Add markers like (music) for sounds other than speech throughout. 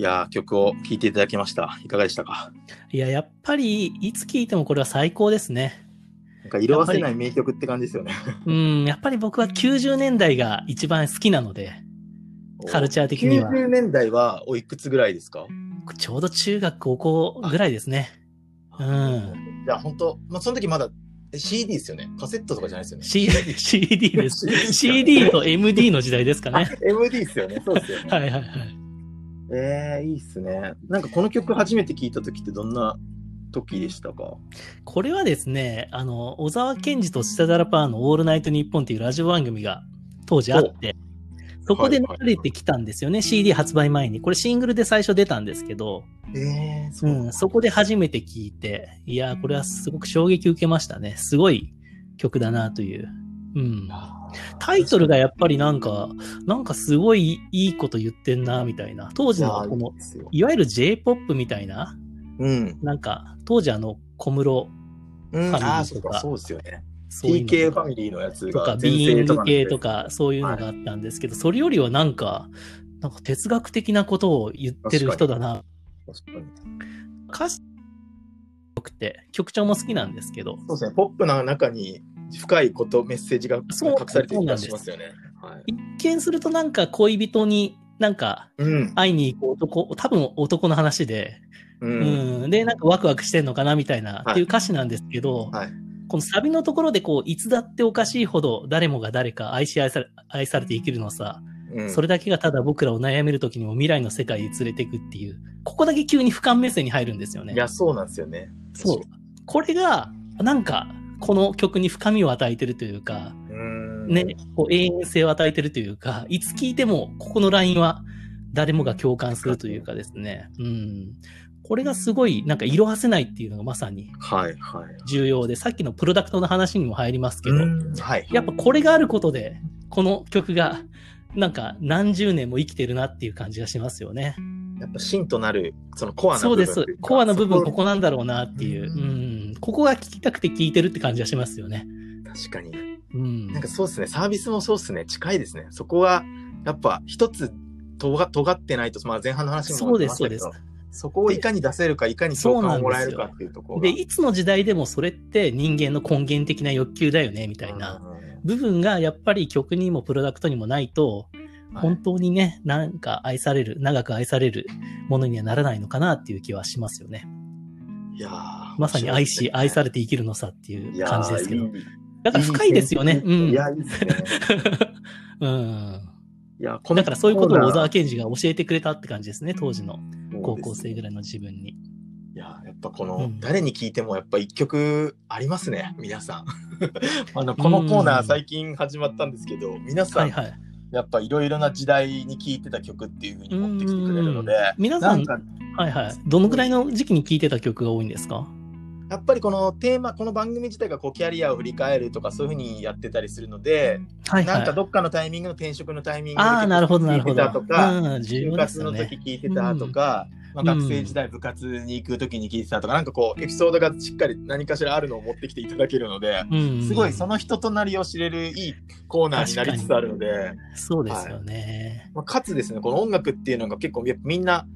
いやー、曲を聴いていただきました。いかがでしたか？いや、やっぱり、いつ聴いてもこれは最高ですね。なんか色あせない名曲って感じですよね。うん、やっぱり僕は90年代が一番好きなので、カルチャー的には。90年代はおいくつぐらいですか？ちょうど中学、高校ぐらいですね。うん。じゃあ本当、まあその時まだえ CD ですよね？カセットとかじゃないですよね？C、CD です。CD CD と MD の時代ですかね。MD ですよね。そうですよね。はいはいはい。えー、いいっすね。なんかこの曲初めて聴いた時ってどんな時でしたか？これはですね、あの、小沢健二とスタダラパーのオールナイトニッポンっていうラジオ番組が当時あって、そこで流れてきたんですよね、CD 発売前に。これシングルで最初出たんですけど、えー、そうう。ん、そこで初めて聞いて、いやー、これはすごく衝撃受けましたね。すごい曲だなという。うん。タイトルがやっぱりなんか、なんかすごいいいこと言ってんな、みたいな。当時のこの。いわゆる J-POP みたいな、うん。なんか、当時あの、小室、うん、ファミリーとかうか、そうですよね。TK ファミリーのやつがとか、ビーイング系とのか、そういうのがあったんですけど、それよりはなんか、なんか哲学的なことを言ってる人だな。確かに歌詞よくて、曲調も好きなんですけど、そうですね。ポップな中に深いこと、メッセージが隠されてる気がしますよね。はい。一見するとなんか恋人になんかうん。会いに行く男、多分男の話で、う。うんん、で、なんかワクワクしてんのかなみたいな、はいっていう歌詞なんですけど、はい。このサビのところでこう、いつだっておかしいほど誰もが誰か愛し愛され愛されて生きるのさ、うん、それだけがただ僕らを悩める時にも未来の世界へ連れていくっていう、ここだけ急に俯瞰目線に入るんですよね。いや、そうなんですよね。そう。これが、なんか、この曲に深みを与えてるというか、うん。ね、こう永遠性を与えてるというか、いつ聞いても、ここのラインは誰もが共感するというかですね。うん。これがすごい、なんか色褪せないっていうのがまさにはい、はい。重要で、さっきのプロダクトの話にも入りますけど。やっぱこれがあることで、この曲が、なんか何十年も生きてるなっていう感じがしますよね。やっぱ芯となる、そのコアなそうですコアの部分、そここなんだろうなっていう。うん。ここが聞きたくて聞いてるって感じがしますよね。確かに。うん。なんかそうですね。サービスもそうですね。近いですね。そこは、やっぱ一つ、とが、尖ってないと、まあ前半の話にもそうです、そうですありましたけど。そこをいかに出せるか、いかに共感をもらえるかっていうところが。で、いつの時代でもそれって人間の根源的な欲求だよね、みたいな部分がやっぱり曲にもプロダクトにもないと、うん本当にね、なんか愛される、長く愛されるものにはならないのかなっていう気はしますよね。いやーまさに愛し、愛されて生きるのさっていう感じですけど。だから深いですよね。うん。いや、いいですね。うん。いや、だからそういうことを小沢健二が教えてくれたって感じですね、当時の高校生ぐらいの自分に。いや、やっぱこの、うん誰に聞いてもやっぱ一曲ありますね、皆さん。(laughs) あの、このコーナー最近始まったんですけど、皆さん、はいはい。やっぱいろいろな時代に聴いてた曲っていうふうに持ってきてくれるのでうん、皆さんはいはい。どのぐらいの時期に聴いてた曲が多いんですか？やっぱりこのテーマ、この番組自体がこうキャリアを振り返るとかそういうふうにやってたりするので、はいはい。なんかどっかのタイミングの転職のタイミングで。聞いてたとか、うん、重就活の時ね。聞いてたとか、まあ、学生時代部活に行く時に聞いてたとか、なんかこうエピソードがしっかり何かしらあるのを持ってきていただけるので、うん、すごいその人となりを知れるいいコーナーになりつつあるので、そうですよね。まあ、かつですね、この音楽っていうのが結構みんな、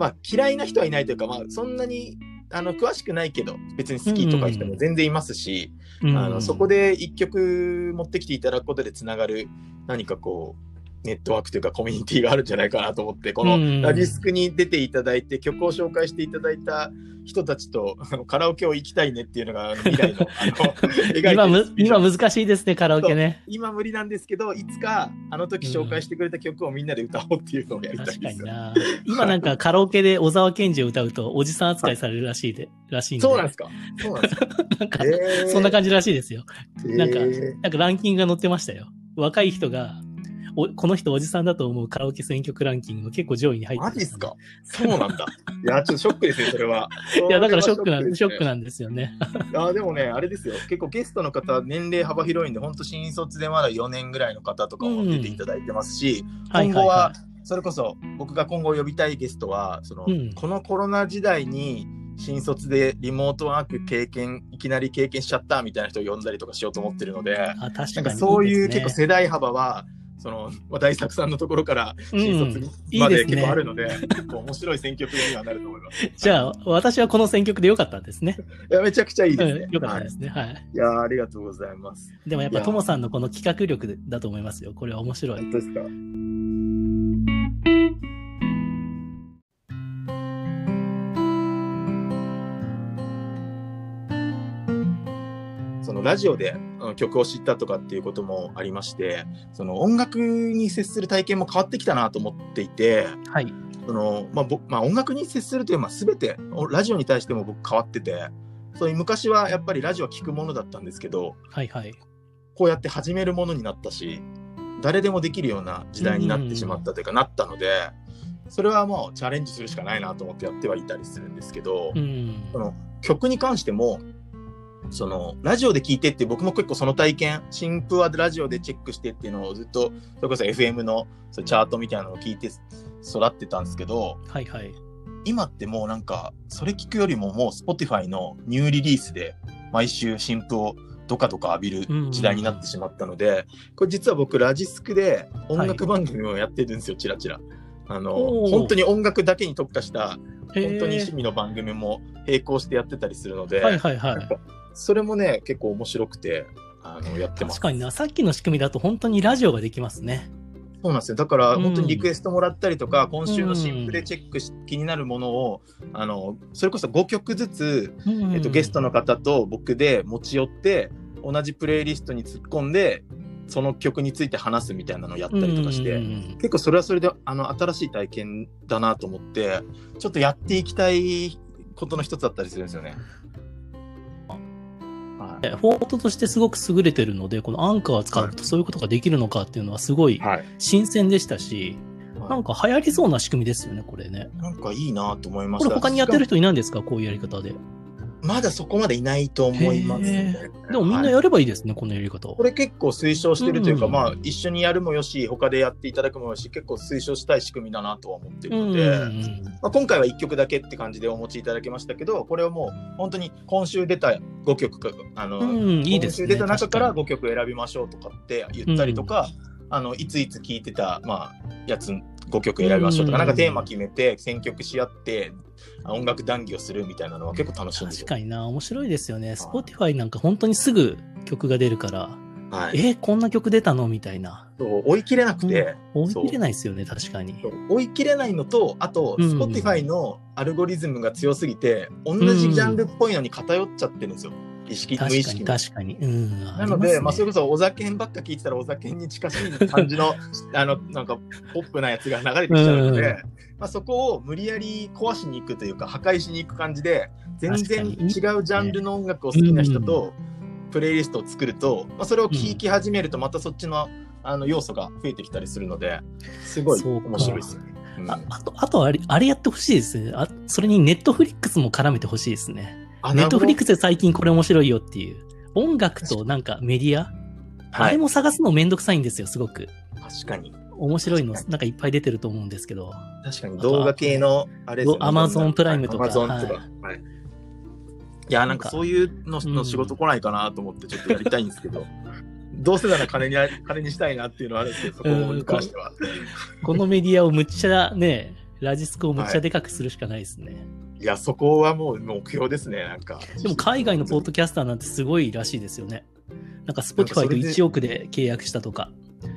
まあ、嫌いな人はいないというか、まあ、そんなにあの詳しくないけど別に好きとかいう人も全然いますし、うんあのそこで一曲持ってきていただくことでつながる何かこうネットワークというかコミュニティがあるんじゃないかなと思ってこうんのラディスクに出ていただいて曲を紹介していただいた人たちとカラオケを行きたいねっていうのが未来のあの (laughs) 今今難しいですね、カラオケね。今無理なんですけどいつかあの時紹介してくれた曲をみんなで歌おうっていうのをやりたい確ですよ。かにな。今なんかカラオケで小沢健二を歌うと、おじさん扱いされるらしいで、らしいんで。そうなんですか？そうなんですか、(laughs) なんか、えーそんな感じらしいですよ。なんかえーなんかランキングが載ってましたよ。若い人が、おこの人おじさんだと思うカラオケ選曲ランキングの結構上位に入ってましたねマジっすか？(laughs) そうなんだ。いや、ちょっとショックですね、それは。いや、だからショックなん、ですねショックなんですよね。いやでもね、あれですよ、結構ゲストの方、年齢幅広いんで、本当新卒でまだ4年ぐらいの方とかも出ていただいてますし、はい今後はそれこそ僕が今後呼びたいゲストは、そのうんこのコロナ時代に新卒でリモートワーク経験、いきなり経験しちゃったみたいな人を呼んだりとかしようと思ってるので、い。あ、確かになんかそういう結構世代幅は、その、まあ、大作さんのところからうん新卒まで結構あるので、結構面白い選曲にはなると思います。じゃあ、私はこの選曲でよかったんですね。いや、めちゃくちゃいいですね。うんよかったはいですね。はい。いやーありがとうございます。でもやっぱいやともさんのこの企画力だと思いますよ。これは面白い。本当ですか？そのラジオであの曲を知ったとかっていうこともありまして、その音楽に接する体験も変わってきたなと思っていて、はい。そのまあぼまあ、音楽に接するという、まあ、全ておラジオに対しても僕変わってて、そういう昔はやっぱりラジオは聞くものだったんですけど、はいはい。こうやって始めるものになったし、誰でもできるような時代になってしまったというか、なったので、それはもうチャレンジするしかないなと思ってやってはいたりするんですけど、うん。その曲に関しても、そのラジオで聴いてって僕も結構その体験、新譜はラジオでチェックしてっていうのをずっと、それこそ FM のそうチャートみたいなのを聞いて育ってたんですけど、はいはい。今ってもうなんか、それ聞くよりももう Spotify のニューリリースで毎週新譜をドカドカ浴びる時代になってしまったので、これ実は僕ラジスクで音楽番組をやってるんですよ、チラチラ。あの、本当に音楽だけに特化した、本当に趣味の番組も並行してやってたりするので、はいはいはい。それもね、結構面白くて、あの、やってます。確かにな、さっきの仕組みだと本当にラジオができますね。そうなんですよ。だから、うん本当にリクエストもらったりとか、今週の新譜でチェックし、気になるものを、あの、それこそ5曲ずつ、えっと、ゲストの方と僕で持ち寄って、同じプレイリストに突っ込んで、その曲について話すみたいなのをやったりとかして、うん結構それはそれで、あの、新しい体験だなと思って、ちょっとやっていきたいことの一つだったりするんですよね。はいフォートとしてすごく優れてるので、このアンカーを使うとそういうことができるのかっていうのはすごいはい。新鮮でしたし、はないんか流行りそうな仕組みですよね、これね。なんかいいなと思いました。これ他にやってる人いないんですか？こういうやり方で。まだそこまでいないと思いますね。でもみんなはいやればいいですね、このやり方をこ。れ結構推奨してるというか、うんまあ一緒にやるもよし、他でやっていただくもよし、結構推奨したい仕組みだなとは思ってるので、うんまあ、今回は1曲だけって感じでお持ちいただきましたけど、これはもう本当に今週出た5曲か、あの、うん、いいですね。今週出た中から確か5曲選びましょうとかって言ったりとか、あのいついつ聴いてた、まあ、やつ5曲選びましょうとか、うんなんかテーマ決めて選曲し合ってあ音楽談義をするみたいなのは結構楽しいんですよ。確かにな、面白いですよね。Spotify なんか本当にすぐ曲が出るから、はい、え、こんな曲出たのみたいな。そう追い切れなくて、追い切れないですよね、確かに。追い切れないのとあと、うん Spotify のアルゴリズムが強すぎて同じジャンルっぽいのに偏っちゃってるんですよ意識無確かに、意識に。確かに。うん。なので、ねまあ、それこそお酒にばっか聞いてたらお酒に近しい感じのあのなんかポップなやつが流れてきちゃうので、うんまあ、そこを無理やり壊しに行くというか破壊しに行く感じで全然違うジャンルの音楽を好きな人とプレイリストを作ると、まあ、それを聴き始めるとまたそっちのあの要素が増えてきたりするのですごいそうか面白いですよね。うんああと、あとあれ、あれやってほしいですね。あ、それにネットフリックスも絡めてほしいですね。あネットフリックス、スで最近これ面白いよっていう。音楽となんかメディア、はい、あれも探すのめんどくさいんですよ、すごく。確かに面白いの、なんかいっぱい出てると思うんですけど。確かに動画系のあれですよね。Amazon プライムとか Amazon とか。はいはいいや、なんかそういうのうんの仕事来ないかなと思ってちょっとやりたいんですけど、どうせなら金に金にしたいなっていうのはあるんですけど、そこに関しては。このメディアをむっちゃね、ラジスコをむっちゃでかくするしかないですね。いや、そこはもう目標ですね、なんか。でも海外のポッドキャスターなんてすごいらしいですよね。なんか Spotify とそれで1億で契約したとか、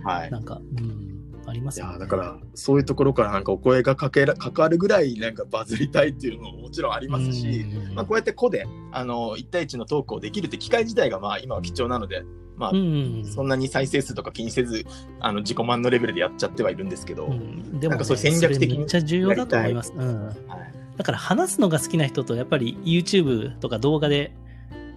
はい。なんか、うん、ありますよね。いやだからそういうところからなんかお声がかけらかかるぐらいなんかバズりたいっていうのももちろんありますし、うんまあ、こうやって個であの1対1のトークをできるって機会自体がまあ今は貴重なので、まあうんそんなに再生数とか気にせずあの自己満のレベルでやっちゃってはいるんですけど、うんでも、ね、なんかそう戦略的にめっちゃ重要だと思います。うん。はいだから話すのが好きな人と、やっぱり YouTube とか動画で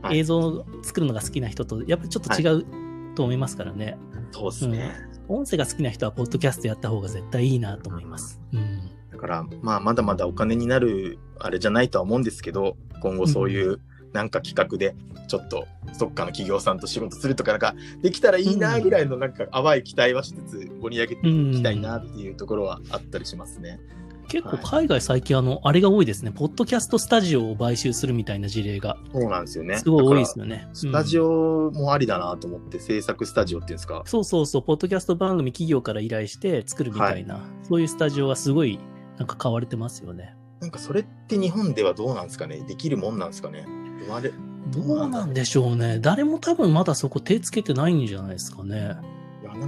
はい映像を作るのが好きな人と、やっぱりちょっと違うと思いますからね。そうですね、音声が好きな人は、ポッドキャストやった方が絶対いいなと思います。うん。だからまあまだまだお金になるあれじゃないとは思うんですけど今後そういうなんか企画でちょっとどっかの企業さんと仕事するとかなんかできたらいいなぐらいのなんか淡い期待はしつつ盛り上げていきたいなっていうところはあったりしますね。結構海外最近あの、あれが多いですね。ポッドキャストスタジオを買収するみたいな事例が。そうなんですよね。すごい多いですよね。スタジオもありだなと思って、制作スタジオっていうんですか？そうそうそう、ポッドキャスト番組企業から依頼して作るみたいな、はい、そういうスタジオはすごいなんか買われてますよね。なんかそれって日本ではどうなんですかね？できるもんなんですかね？生まれどうなんでしょうね。誰も多分まだそこ手つけてないんじゃないですかね。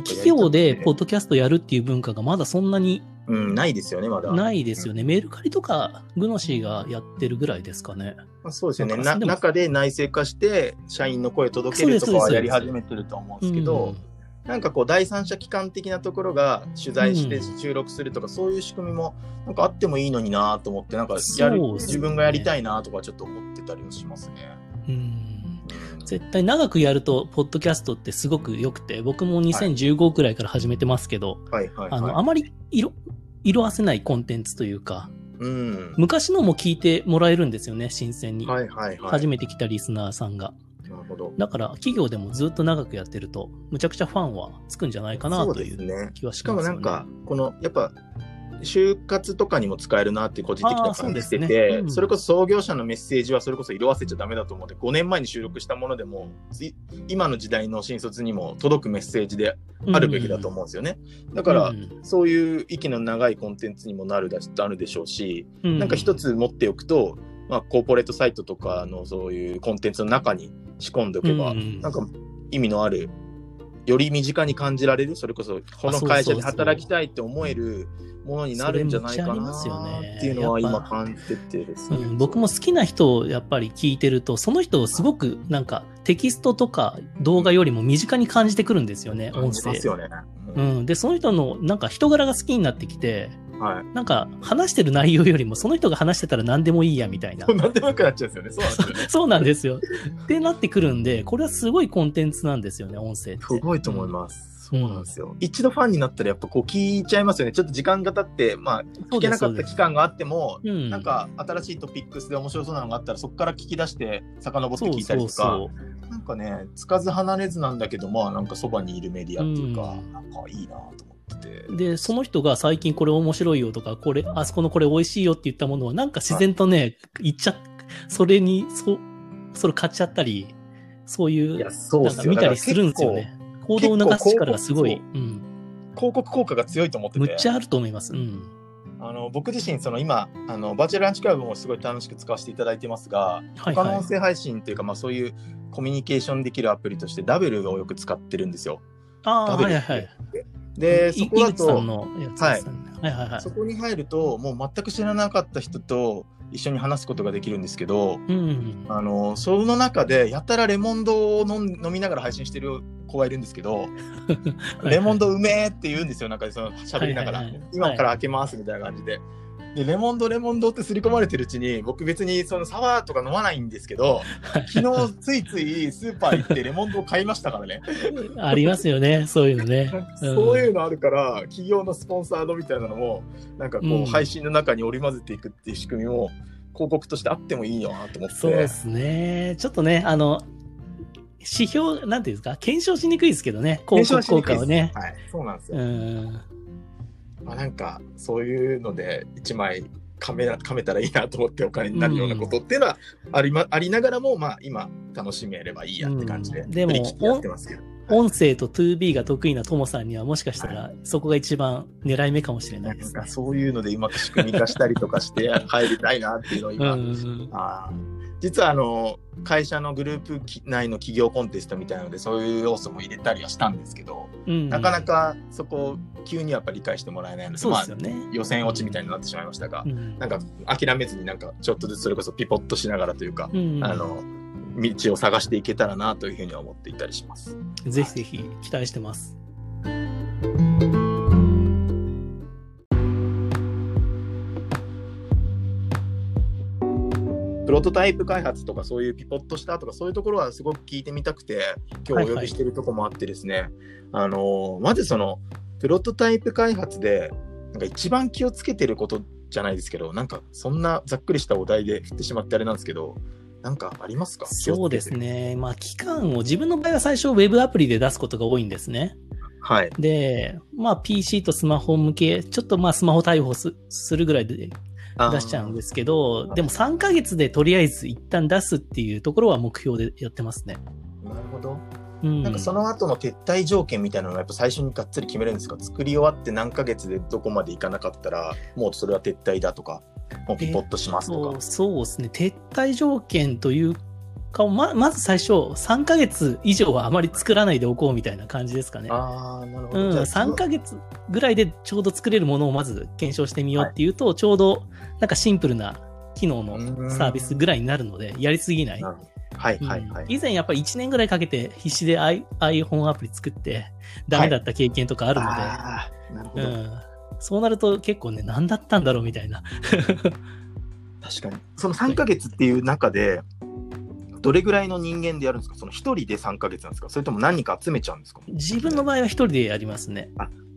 企業でポッドキャストやるっていう文化がまだそんなにうん、ないですよね、まだ。ないですよね。メルカリとか、グノシーがやってるぐらいですかね。まあ、そうですよねな。中で内製化して、社員の声届けるとかはやり始めてると思うんですけど、なんかこう、第三者機関的なところが取材して収録するとか、うん、そういう仕組みも、なんかあってもいいのになと思って、なんかやる、ね、自分がやりたいなとかちょっと思ってたりはしますね。うん絶対長くやると、ポッドキャストってすごく良くて、僕も2015くらいから始めてますけど、はいはいはい、あの、あまり色、色あせないコンテンツというか、うん、昔のも聞いてもらえるんですよね、新鮮に。はいはいはい、初めて来たリスナーさんが。なるほど。だから、企業でもずっと長くやってると、むちゃくちゃファンはつくんじゃないかなという気はします、ね、しかもなんか、この、やっぱ、就活とかにも使えるなって個人的な感じしてて、そ、ね。うん、それこそ創業者のメッセージはそれこそ色あせちゃダメだと思って5年前に収録したものでも今の時代の新卒にも届くメッセージであるべきだと思うんですよね、うん、だから、うん、そういう息の長いコンテンツにもなるだあるでしょうし、うん、なんか一つ持っておくと、まあ、コーポレートサイトとかのそういうコンテンツの中に仕込んでおけば、うん、なんか意味のあるより身近に感じられるそれこそこの会社で働きたいって思えるものになるんじゃないかなっていうのは今感じててうん、僕も好きな人をやっぱり聞いてるとその人をすごくなんかテキストとか動画よりも身近に感じてくるんですよね、音声。うん、でその人のなんか人柄が好きになってきてはい、なんか話してる内容よりもその人が話してたら何でもいいやみたいな。(laughs) 何でもよくなっちゃうんですよね。そうなんですよね。そうなんですよ。ってなってくるんで、これはすごいコンテンツなんですよね、音声って。すごいと思います。そうなんですよ、うん、一度ファンになったらやっぱこう聞いちゃいますよね。ちょっと時間が経って、まあ、聞けなかった期間があっても、うん、なんか新しいトピックスで面白そうなのがあったら、そこから聞き出して遡って聞いたりとか、なんかね、つかず離れずなんだけど、まあなんかそばにいるメディアっていうか、うん、なんかいいなと思って。で、その人が最近これ面白いよとか、これ、あそこのこれ美味しいよって言ったものは、なんか自然とね、言っちゃ、それに、そ、それ買っちゃったり、そういう、いやそうなんか見たりするんですよね。行動を促す力がすごい。うん。広告効果が強いと思ってて。むっちゃあると思います。うん。あの僕自身、その今あの、バーチャルランチクラブもすごい楽しく使わせていただいてますが、はいはい、他の音声配信というか、まあ、そういうコミュニケーションできるアプリとして、ダブルをよく使ってるんですよ。ああ、はいはい。で、そこだと、はい、はいはいはい、そこに入ると、もう全く知らなかった人と一緒に話すことができるんですけど、うん、あのその中で、やたらレモンドを飲飲みながら配信してる子がいるんですけど、(laughs) レモンドうめえって言うんですよ、なんかその喋りながら、今から開けますみたいな感じで。でレモンドレモンドって刷り込まれてるうちに僕別にそのサワーとか飲まないんですけど昨日ついついスーパー行ってレモンドを買いましたからね。(laughs) ありますよねそういうのね、(laughs) そういうのあるから企業のスポンサードみたいなのもなんかこう、配信の中に織り交ぜていくっていう仕組みも広告としてあってもいいよなと思って。そうですね。ちょっとねあの指標なんていうんですか？検証しにくいですけどね。広告効果をね。はい。そうなんですよ。うんまあ、なんかそういうので1枚噛め噛めたらいいなと思ってお金になるようなことっていうのはあり,、ま、ありながらも、まあ、今楽しめればいいやって感じで、うん、でも音声と 2B が得意なともさんにはもしかしたらそこが一番狙い目かもしれないですね、はい、そういうのでうまく仕組み化したりとかして入りたいなっていうのを今、うん、あ実はあの会社のグループ内の企業コンテストみたいなのでそういう要素も入れたりはしたんですけど、うん、なかなかそこ急にやっぱ理解してもらえないのでそうですよね、まあ、予選落ちみたいになってしまいましたが、うん、なんか諦めずになんかちょっとずつそれこそピポッとしながらというか、うん、あの道を探していけたらなというふうには思っていたりします。ぜひぜひ期待してます。プロトタイプ開発とかそういうピポットしたとかそういうところはすごく聞いてみたくて今日お呼びしてるとこもあってですね、はいはい、あのまずそのプロトタイプ開発でなんか一番気をつけてることじゃないですけどなんかそんなざっくりしたお題で振ってしまってあれなんですけどなんかありますか？そうですね。まあ、期間を、自分の場合は最初、ウェブアプリで出すことが多いんですね。はい。で、まあ PC とスマホ向け、ちょっとまあスマホ対応すするぐらいで出しちゃうんですけど、でも3ヶ月でとりあえず一旦出すっていうところは目標でやってますね。なるほど。うん。なんかその後の撤退条件みたいなのがやっぱ最初にがっつり決めるんですか？作り終わって何ヶ月でどこまでいかなかったら、もうそれは撤退だとか、もうピポッとしますとかそう。そうですね。撤退条件というか、ままず最初、3ヶ月以上はあまり作らないでおこうみたいな感じですかね。ああ、なるほど。うん、じゃあ3ヶ月ぐらいでちょうど作れるものをまず検証してみようっていうと、ちょうどなんかシンプルな機能のサービスぐらいになるので、やりすぎない。はいはいはい。うん以前やっぱり1年ぐらいかけて必死で iPhone アプリ作ってダメだった経験とかあるので、あーなるほど。うん、そうなると結構ね、何だったんだろうみたいな。(laughs) 確かに。その3ヶ月っていう中で、どれぐらいの人間でやるんですか？その1人で3ヶ月なんですか？それとも何人か集めちゃうんですか？自分の場合は一人でやりますね。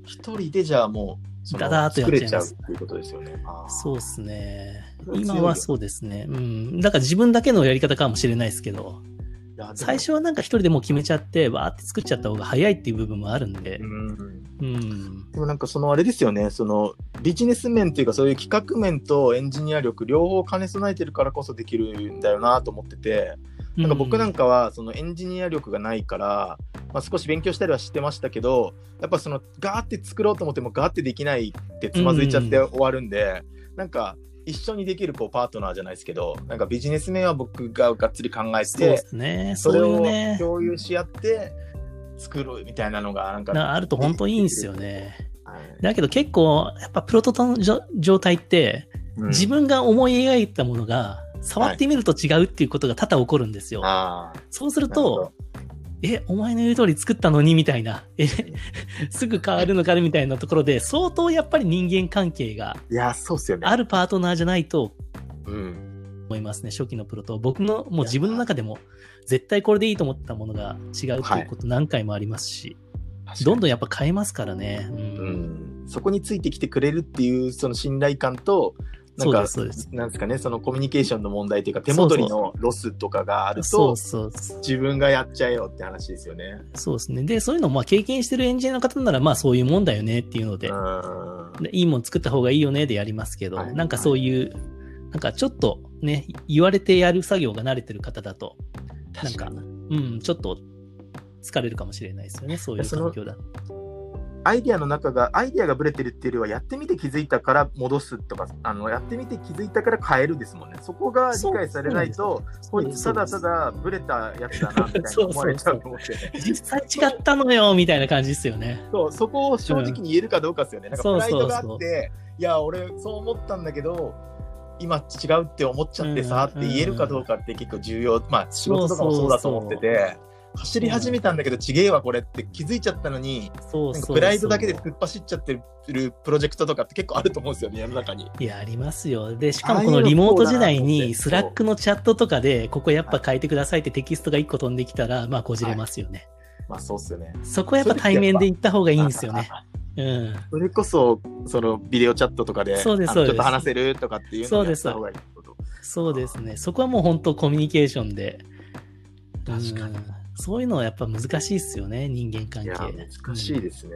1人でじゃあもう、そのダダーっとやっ作ちゃいますれちゃうっていうことですよね。そうですね。今はそうですね。うん。だから自分だけのやり方かもしれないですけど、最初はなんか一人でもう決めちゃって、わーって作っちゃった方が早いっていう部分もあるんでう、ん。うん。でもなんかそのあれですよね、そのビジネス面というかそういう企画面とエンジニア力両方兼ね備えてるからこそできるんだよなと思ってて、なんか僕なんかはそのエンジニア力がないから、まあ、少し勉強したりはしてましたけど、やっぱそのガーって作ろうと思ってもガーってできないってつまずいちゃって終わるんで、なんか一緒にできるこうパートナーじゃないですけど、なんかビジネス面は僕ががっつり考えそうでて、すね。それをいうね、共有し合って作るみたいなのがなんかなあると本当いいんですよね。はいだけど結構、やっぱプロトタの状態って、うん自分が思い描いたものが、触ってみると違うっていうことが多々起こるんですよ。あーそうすると、え、お前の言う通り作ったのにみたいな、え、すぐ変わるのかねみたいなところで、相当やっぱり人間関係がいや、そうっすよね。あるパートナーじゃないとうん。思いますね、初期のプロと。僕のもう自分の中でも、絶対これでいいと思ったものが違うっていうこと何回もありますし、どんどんやっぱ変えますからね。うんうん、そこについてきてくれるっていうその信頼感と、なんか。なんですかね、そのコミュニケーションの問題というか、手戻りのロスとかがあるとそう、そう。自分がやっちゃえよって話ですよね。そうですね。で、そういうのをまあ経験してるエンジニアの方なら、まあそういうもんだよねっていうので、うん。でいいもん作った方がいいよねでやりますけど、はいなんかそういう、なんかちょっとね、言われてやる作業が慣れてる方だと、なんか、うん、ちょっと疲れるかもしれないですよね、そういう環境だ。アイディアの中が、アイディアがブレてるっていうよりは、やってみて気づいたから戻すとか、あのやってみて気づいたから変えるですもんね。そこが理解されないと、こいつただただブレたやつだなみたいな思われちゃうと思ってね。(laughs) 実際違ったのよ、みたいな感じですよね。そう、そこを正直に言えるかどうかですよね。なんかそうプライドがあそうそうって、いや、俺そう思ったんだけど、今違うって思っちゃってさ、うんって言えるかどうかって結構重要。まあ仕事とかもそうだと思ってて、走り始めたんだけど、ちげえわこれって気づいちゃったのに、そうそうプライドだけで突っ走っちゃってるプロジェクトとかって結構あると思うんですよね、世の中に。いや、ありますよ。で、しかもこのリモート時代に、 Slack のチャットとかで、ここやっぱ変えてくださいってテキストが1個飛んできたら、まあ、こじれますよね。まあそうっすよね。そこはやっぱ対面で行った方がいいんですよね。うん。それこそ、そのビデオチャットとかで、そうですそうですあのちょっと話せるとかっていうのをやった方がいい。そうですね。そこはもう本当コミュニケーションで。確かにうんそういうのはやっぱ難しいですよね、人間関係。難しいですね。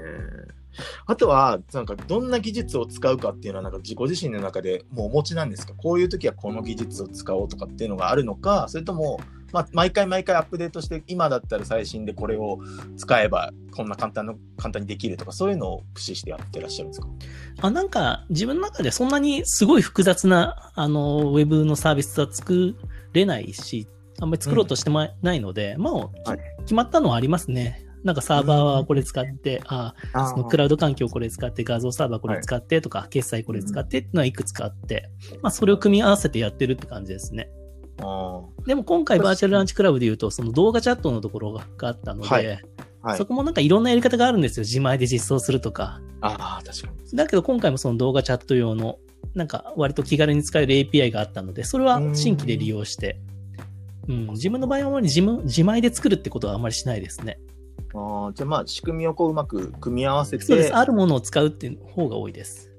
あとは、なんか、どんな技術を使うかっていうのは、なんか、自己自身の中でもうお持ちなんですか？こういう時はこの技術を使おうとかっていうのがあるのか、それとも、まあ、毎回毎回アップデートして、今だったら最新でこれを使えば、こんな簡単の、簡単にできるとか、そういうのを駆使してやってらっしゃるんですか？あなんか自分の中でそんなにすごい複雑なあのウェブのサービスは作れないし、あんまり作ろうとしてま、ないので、まあ、はい決まったのはありますね。なんかサーバーはこれ使って、あそのクラウド環境これ使って、画像サーバーこれ使ってとか、決済これ使ってっていうのはいくつかあって、まあそれを組み合わせてやってるって感じですね。あでも今回バーチャルランチクラブで言うと、その動画チャットのところががあったので、はいはいそ。こもなんかいろんなやり方があるんですよ。自前で実装するとか。ああ、確かに。だけど今回もその動画チャット用の、なんか割と気軽に使える API があったので、それは新規で利用して、うん、自分の場合はあまり自分自前で作るってことはあんまりしないですね。ああ、じゃあまあ、仕組みをこううまく組み合わせて。そうです。あるものを使うっていう方が多いです。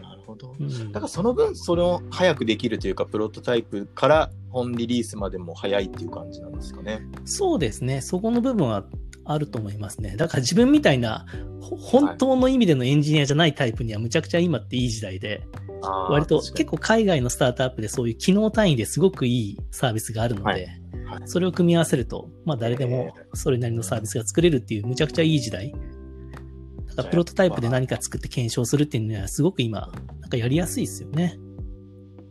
なるほど。うんだからその分、それを早くできるというか、プロトタイプから本リリースまでも早いっていう感じなんですかね。そうですね。そこの部分はあると思いますね。だから自分みたいな、本当の意味でのエンジニアじゃないタイプにはむちゃくちゃ今っていい時代で、割と結構海外のスタートアップでそういう機能単位ですごくいいサービスがあるので、はいはい、それを組み合わせると、まあ誰でもそれなりのサービスが作れるっていうむちゃくちゃいい時代。だからプロトタイプで何か作って検証するっていうのはすごく今、なんかやりやすいですよね。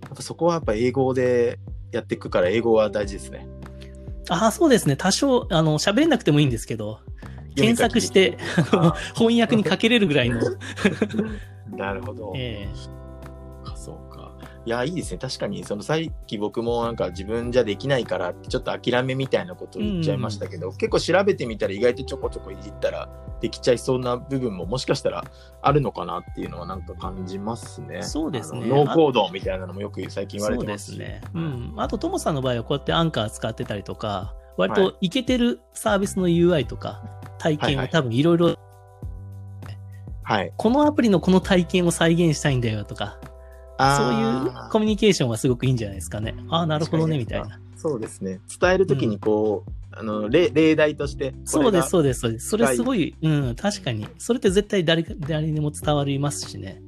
やっぱそこはやっぱ英語でやっていくから英語は大事ですね。ああ、そうですね。多少、あの、喋れなくてもいいんですけど、検索して、翻訳にかけれるぐらいの。(laughs) なるほど。(laughs) ええーいや、いいですね。確かに、そのさっき僕もなんか自分じゃできないからってちょっと諦めみたいなことを言っちゃいましたけど、うん、結構調べてみたら意外とちょこちょこいじったらできちゃいそうな部分ももしかしたらあるのかなっていうのはなんか感じますね。そうですね。ノーコードみたいなのもよく最近言われてますそうですね。うん。あと、ともさんの場合はこうやってアンカー使ってたりとか、割といけてるサービスの UI とか体験を多分いろいろはい、このアプリのこの体験を再現したいんだよとか、そういうコミュニケーションはすごくいいんじゃないですかね。ああ、なるほどね、みたいな。そうですね。伝えるときにこう、うん、あの例、例題として。そうです、そうです、そうです。それすごい、うん、確かに。それって絶対誰誰にも伝わりますしね。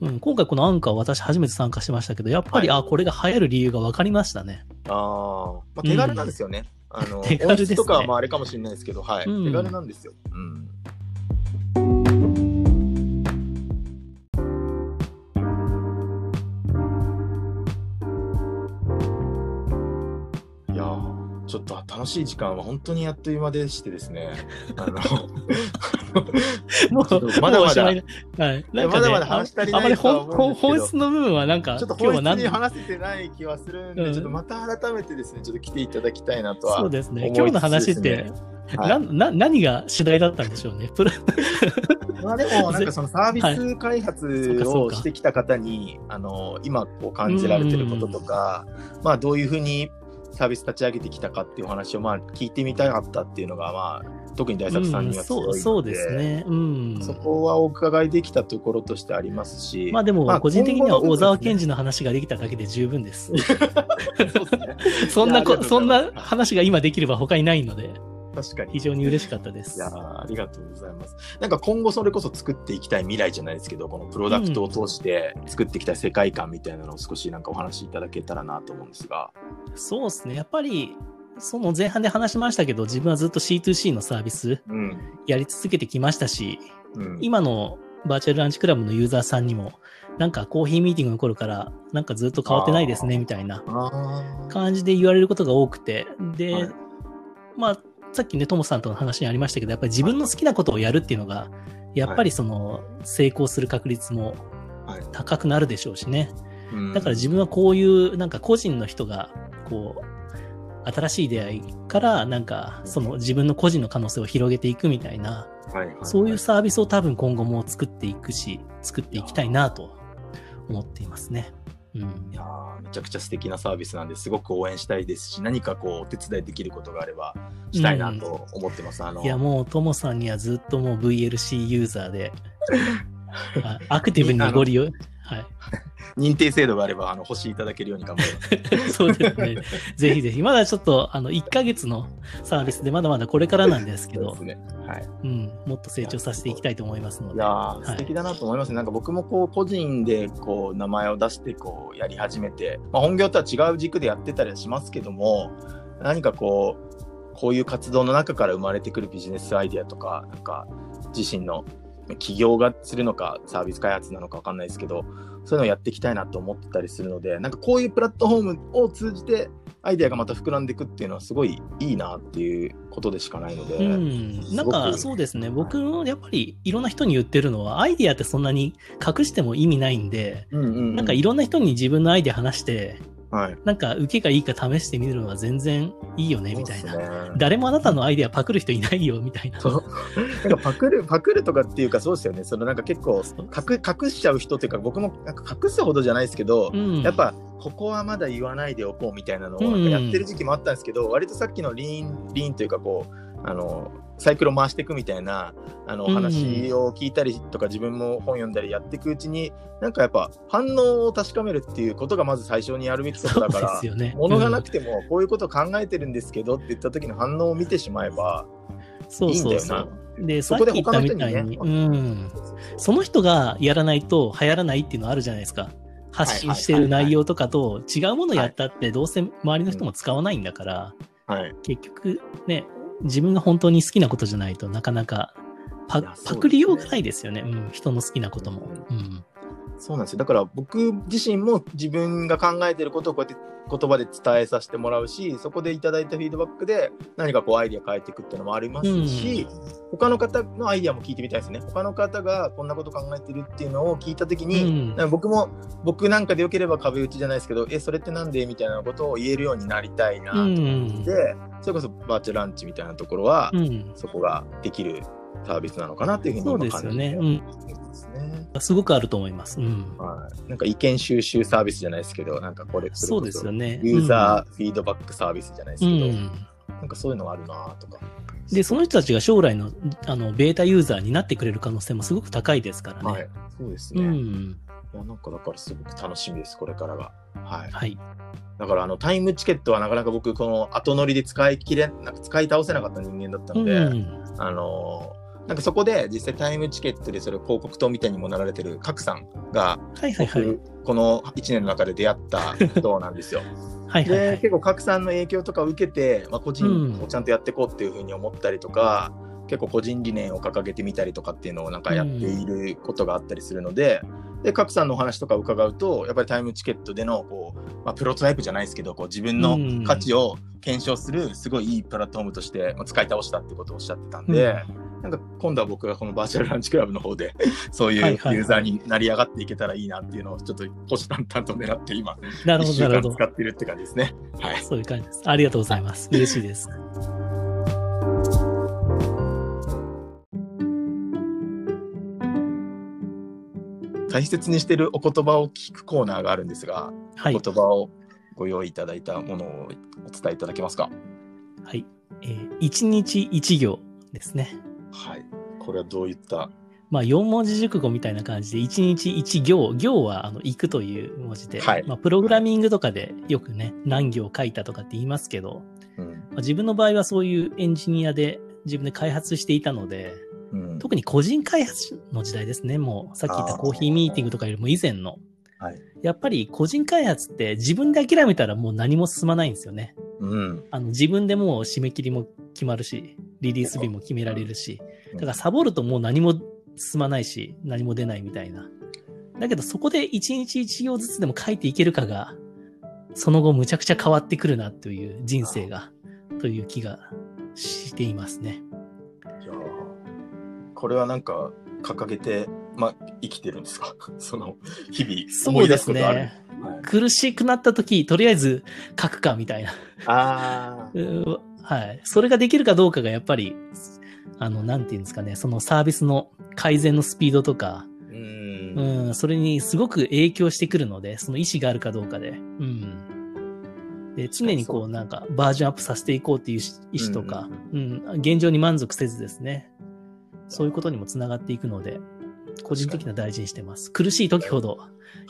うん、今回このアンカー私初めて参加しましたけど、やっぱり、はい、あこれが流行る理由が分かりましたね。ああ、まあ、手軽なんですよね。うん、あの、手軽です、ね、とかはまああれかもしれないですけど、はい。うん、手軽なんですよ。うん。ちょっと楽しい時間は本当にあっという間でしてですね。あの、もう、まだまだ、はい。なんか、ね、まだまだ話し足りないとは思うん本質の部分はなんか、ちょっと本質に話せてない気はするんで、うん、ちょっとまた改めてですね、ちょっと来ていただきたいなとは、そうですね。今日の話って、はい、なな何が主題だったんでしょうね。(laughs) まあでも、なんかそのサービス開発をしてきた方に、あの、今こう感じられてることとか、まあどういうふうにサービス立ち上げてきたかっていう話をまあ聞いてみたかったっていうのが、まあ、特に大作さんには強いので、うん、そうですね、うん、そこはお伺いできたところとしてありますし、まあでも、個人的には小沢健二の話ができただけで十分です。そんなこそんな話が今できれば他にないので。確かに。非常に嬉しかったです。いやありがとうございます。なんか今後それこそ作っていきたい未来じゃないですけど、このプロダクトを通して作っていきたい世界観みたいなのを少しなんかお話しいただけたらなと思うんですが。そうですね。やっぱり、その前半で話しましたけど、自分はずっと C2C のサービスやり続けてきましたし、うん、今のバーチャルランチクラブのユーザーさんにも、なんかコーヒーミーティングの頃から、なんかずっと変わってないですね、みたいな感じで言われることが多くて、で、はい、まあ、さっきね、ともさんとの話にありましたけど、やっぱり自分の好きなことをやるっていうのが、やっぱりその、成功する確率も高くなるでしょうしね。だから自分はこういう、なんか個人の人が、こう、新しい出会いから、なんか、その自分の個人の可能性を広げていくみたいな、そういうサービスを多分今後も作っていくし、作っていきたいなと思っていますね。うん、いやめちゃくちゃ素敵なサービスなんです。ごく応援したいですし何かこうお手伝いできることがあればしたいなと思ってます、うん、あのいやもうともさんにはずっともう VLC ユーザーで (laughs) アクティブにご利用はい。認定制度があれば、あの、星いただけるように頑張ります。そうですね。ぜひぜひ。まだちょっと、あの、1ヶ月のサービスで、まだまだこれからなんですけど、ね。はい。うん。もっと成長させていきたいと思いますので。いやー、素敵だなと思いますね。なんか僕もこう、個人で、こう、名前を出して、こう、やり始めて、まあ、本業とは違う軸でやってたりはしますけども、何かこう、こういう活動の中から生まれてくるビジネスアイディアとか、なんか、自身の起業がするのか、サービス開発なのか分かんないですけど、そういうのをやっていきたいなと思ってたりするので、なんかこういうプラットフォームを通じて、アイデアがまた膨らんでいくっていうのはすごいいいなっていうことでしかないので。うん。なんかそうですね。僕もやっぱりいろんな人に言ってるのは、アイデアってそんなに隠しても意味ないんで、うんうんうん、なんかいろんな人に自分のアイデア話して、はい、なんか受けがいいか試してみるのは全然いいよねみたいな、ね、誰もあなたのアイデアパクる人いないよみたいな。そう。(laughs) なんかパクるパクるとかっていうかそうですよね。そのなんか結構隠隠しちゃう人っていうか僕もなんか隠すほどじゃないですけど、うん、やっぱここはまだ言わないでおこうみたいなのをやってる時期もあったんですけど、うん、割とさっきのリーンリーンというかこうあのサイクルを回していくみたいなあの話を聞いたりとか、自分も本読んだりやっていくうちになんかやっぱ反応を確かめるっていうことがまず最初にやるべきことだから、ね、物がなくてもこういうことを考えてるんですけどって言った時の反応を見てしまえばそうそうそいいんだよう。で、さそこでっき言ったみたいに、他のうん。その人がやらないと流行らないっていうのあるじゃないですか。発信してる内容とかと違うものやったってどうせ周りの人も使わないんだから、はい。結局ね、自分が本当に好きなことじゃないとなかなかパねパクりようがないですよね。うん、人の好きなことも。うん。そうなんですよ。だから僕自身も自分が考えてることをこうやって言葉で伝えさせてもらうし、そこでいただいたフィードバックで何かこうアイディア変えていくっていうのもありますし、他の方のアイディアも聞いてみたいですね。他の方がこんなこと考えてるっていうのを聞いたときに、うん僕も僕なんかでよければ壁打ちじゃないですけど、え、それってなんでみたいなことを言えるようになりたいなとう思んっ。て、それこそバーチャルランチみたいなところは、うん。そこができるサービスなのかなっていうふうにそう今ですよね。うん。ますごくあると思います。うん。はい、なんか意見収集サービスじゃないですけど、なんかこれ、れそうこですよね。ユーザーフィードバックサービスじゃないですうけど、ん。なんかそういうのがあるなとか。で、その人たちが将来のあのベータユーザーになってくれる可能性もすごく高いですからね。はい、そうですね。いうん。やなんかだからすごく楽しみです、これからが。はい。はい。だからあのタイムチケットはなかなか僕、この後乗りで使い切れ、なんか使い倒せなかった人間だったので、うん。あのーなんかそこで実際タイムチケットでそれ広告塔みたいにもなられてる角さんが、はいはいはい。僕この1年の中で出会った (laughs) 人なんですよ。はいはいはい。で結構拡散の影響とかを受けて、まあ、個人うんをちゃんとやっていこうっていうふうに思ったりとか、結構個人理念を掲げてみたりとかっていうのをなんかやっていることがあったりするので、で賀来さんのお話とか伺うとやっぱりタイムチケットでのこう、まあ、プロトタイプじゃないですけどこう自分の価値を検証するすごいいいプラットフォームとして、まあ、使い倒したってことをおっしゃってたんで、なんか今度は僕がこのバーチャルランチクラブの方で (laughs) そういうユーザーになり上がっていけたらいいなっていうのをちょっと虎視眈々と狙って今なるほ1週間どなるほど使。ってるって感じですね。はい。そういう感じです。ありがとうございます。嬉しいです。大切にしてるお言葉を聞くコーナーがあるんですが、はい。言葉をご用意いただいたものをお伝えいただけますか？はい。えー一日一行ですね。はい。これはどういった？まあ、四文字熟語みたいな感じで、一日一行。行は、あの、行くという文字で、はいまあ、プログラミングとかでよくね、何行書いたとかって言いますけど、うん。まあ、自分の場合はそういうエンジニアで自分で開発していたので、うん。特に個人開発の時代ですね。もう、さっき言ったコーヒーミーティングとかよりも以前の。はい。やっぱり個人開発って自分で諦めたらもう何も進まないんですよね。うん。あの自分でもう締め切りも決まるし、リリース日も決められるし、だからサボるともう何も進まないし、何も出ないみたいな。だけどそこで一日一行ずつでも書いていけるかが、その後むちゃくちゃ変わってくるなという人生が、という気がしていますね。いやーこれはなんか掲げて、まあ、生きてるんですか？(laughs) その、日々思いう出すすことある？ね。はい、苦しくなった時、とりあえず書くかみたいな。あうー (laughs) はい。それができるかどうかがやっぱり、あの、なんていうんですかね、そのサービスの改善のスピードとか、ー。うん。うん、それにすごく影響してくるので、その意思があるかどうかで。うん。で、常にこう、なんか、バージョンアップさせていこうっていう意思とか、うん、現状に満足せずですね、そういうことにもつながっていくので、個人的には大事にしてます。苦しい時ほど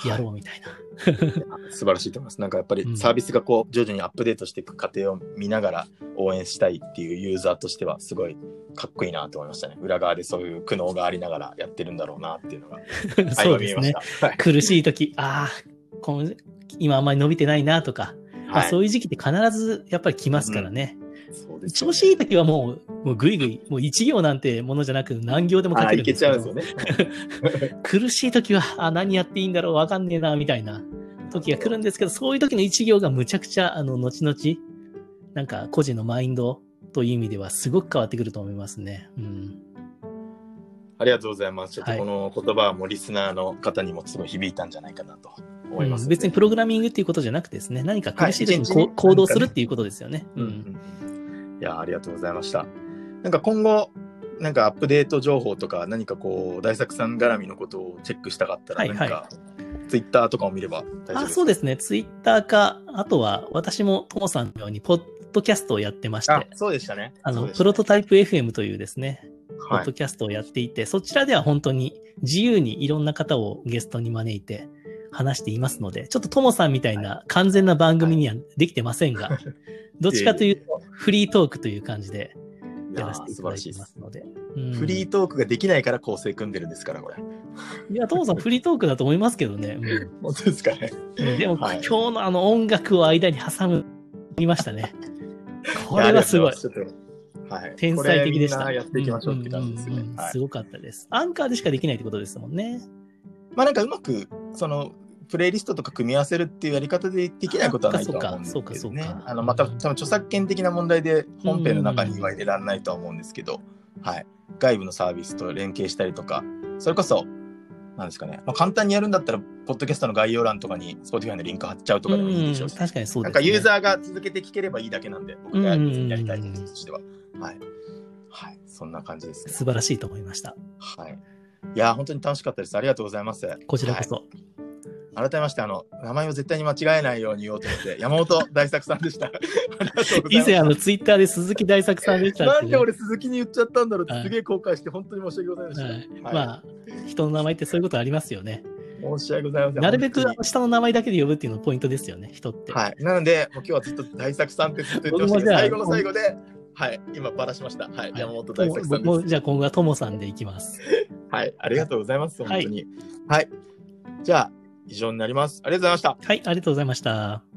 やろうみたいな。(laughs) 素晴らしいと思います。なんかやっぱりうんサービスがこう徐々にアップデートしていく過程を見ながら応援したいっていうユーザーとしてはすごいかっこいいなと思いましたね。裏側でそういう苦悩がありながらやってるんだろうなっていうのが (laughs) そうですね。苦しい時、ああ、今あんまり伸びてないなとか、まあはいそういう時期って必ずやっぱり来ますからね。ね調子いい時はもう、もうぐいぐい、もう一行なんてものじゃなく何行でも書けけるんですけどちゃうんですよね。(laughs) 苦しい時は、あ、何やっていいんだろう、わかんねえな、みたいな時が来るんですけど、そういう時の一行がむちゃくちゃ、あの、後々、なんか個人のマインドという意味ではすごく変わってくると思いますね。うん。ありがとうございます。ちょっとはいこの言葉はもうリスナーの方にもすごい響いたんじゃないかなと思います、うん別にプログラミングっていうことじゃなくてですね、何か苦しい時に行動するっていうことですよね。うんうんいや、ありがとうございました。なんか今後、なんかアップデート情報とか、何かこう、大作さん絡みのことをチェックしたかったら、はいはい何か、ツイッターとかを見れば大丈夫そうですね。ツイッターか、あとは私もともさんのように、ポッドキャストをやってまして、あ、そうでしたね。あの、そうでしたプロトタイプ FM というですね、ポはい。ッドキャストをやっていて、そちらでは本当に自由にいろんな方をゲストに招いて話していますので、ちょっとともさんみたいな完全な番組にはできてませんが、どっちかというとフリートークという感じでやらせていただいてますので。うん、フリートークができないから構成組んでるんですから、これ。いや、トモさん、(laughs) フリートークだと思いますけどね。うん、本当ですかね。でも、はい、今日のあの音楽を間に挟む、いましたね。これはすごい。はい、天才的でした。やっていきましょうって感じですね。すごかったです。アンカーでしかできないってことですもんね。まあなんかうまく、その、プレイリストとか組み合わせるっていうやり方でできないことはないと思うんですけどね。あのまた多分著作権的な問題で本編の中には入れられないとは思うんですけど、はい、外部のサービスと連携したりとか、それこそ、なんですかね、まあ、簡単にやるんだったら、ポッドキャストの概要欄とかに Spotify のリンク貼っちゃうとかでもいいでしょうし、確かにそうです、ね、なんかユーザーが続けて聞ければいいだけなんで、僕がやりたいこととしては。はい。はい。そんな感じですね。素晴らしいと思いました。はい。いや、本当に楽しかったです。ありがとうございます。こちらこそ。はい改めまして、あの、名前を絶対に間違えないように言おうと思って、山本大作さんでした。(laughs) 以前、あの、ツイッターで鈴木大作さんでした、ね、なんで俺鈴木に言っちゃったんだろうってすげえ後悔して、本当に申し訳ございません。はいはい、まあ、人の名前ってそういうことありますよね。申し訳ございません。なるべく下の名前だけで呼ぶっていうのポイントですよね、人って。はい。なので、もう今日はずっと大作さんってずっと言ってほしい最後の最後で、はい、今ばらしました。はい、山本大作さんもうじゃあ今後はともさんでいきます。はい、ありがとうございます、本当に。はい。じゃあ、以上になります。ありがとうございました。はい、ありがとうございました。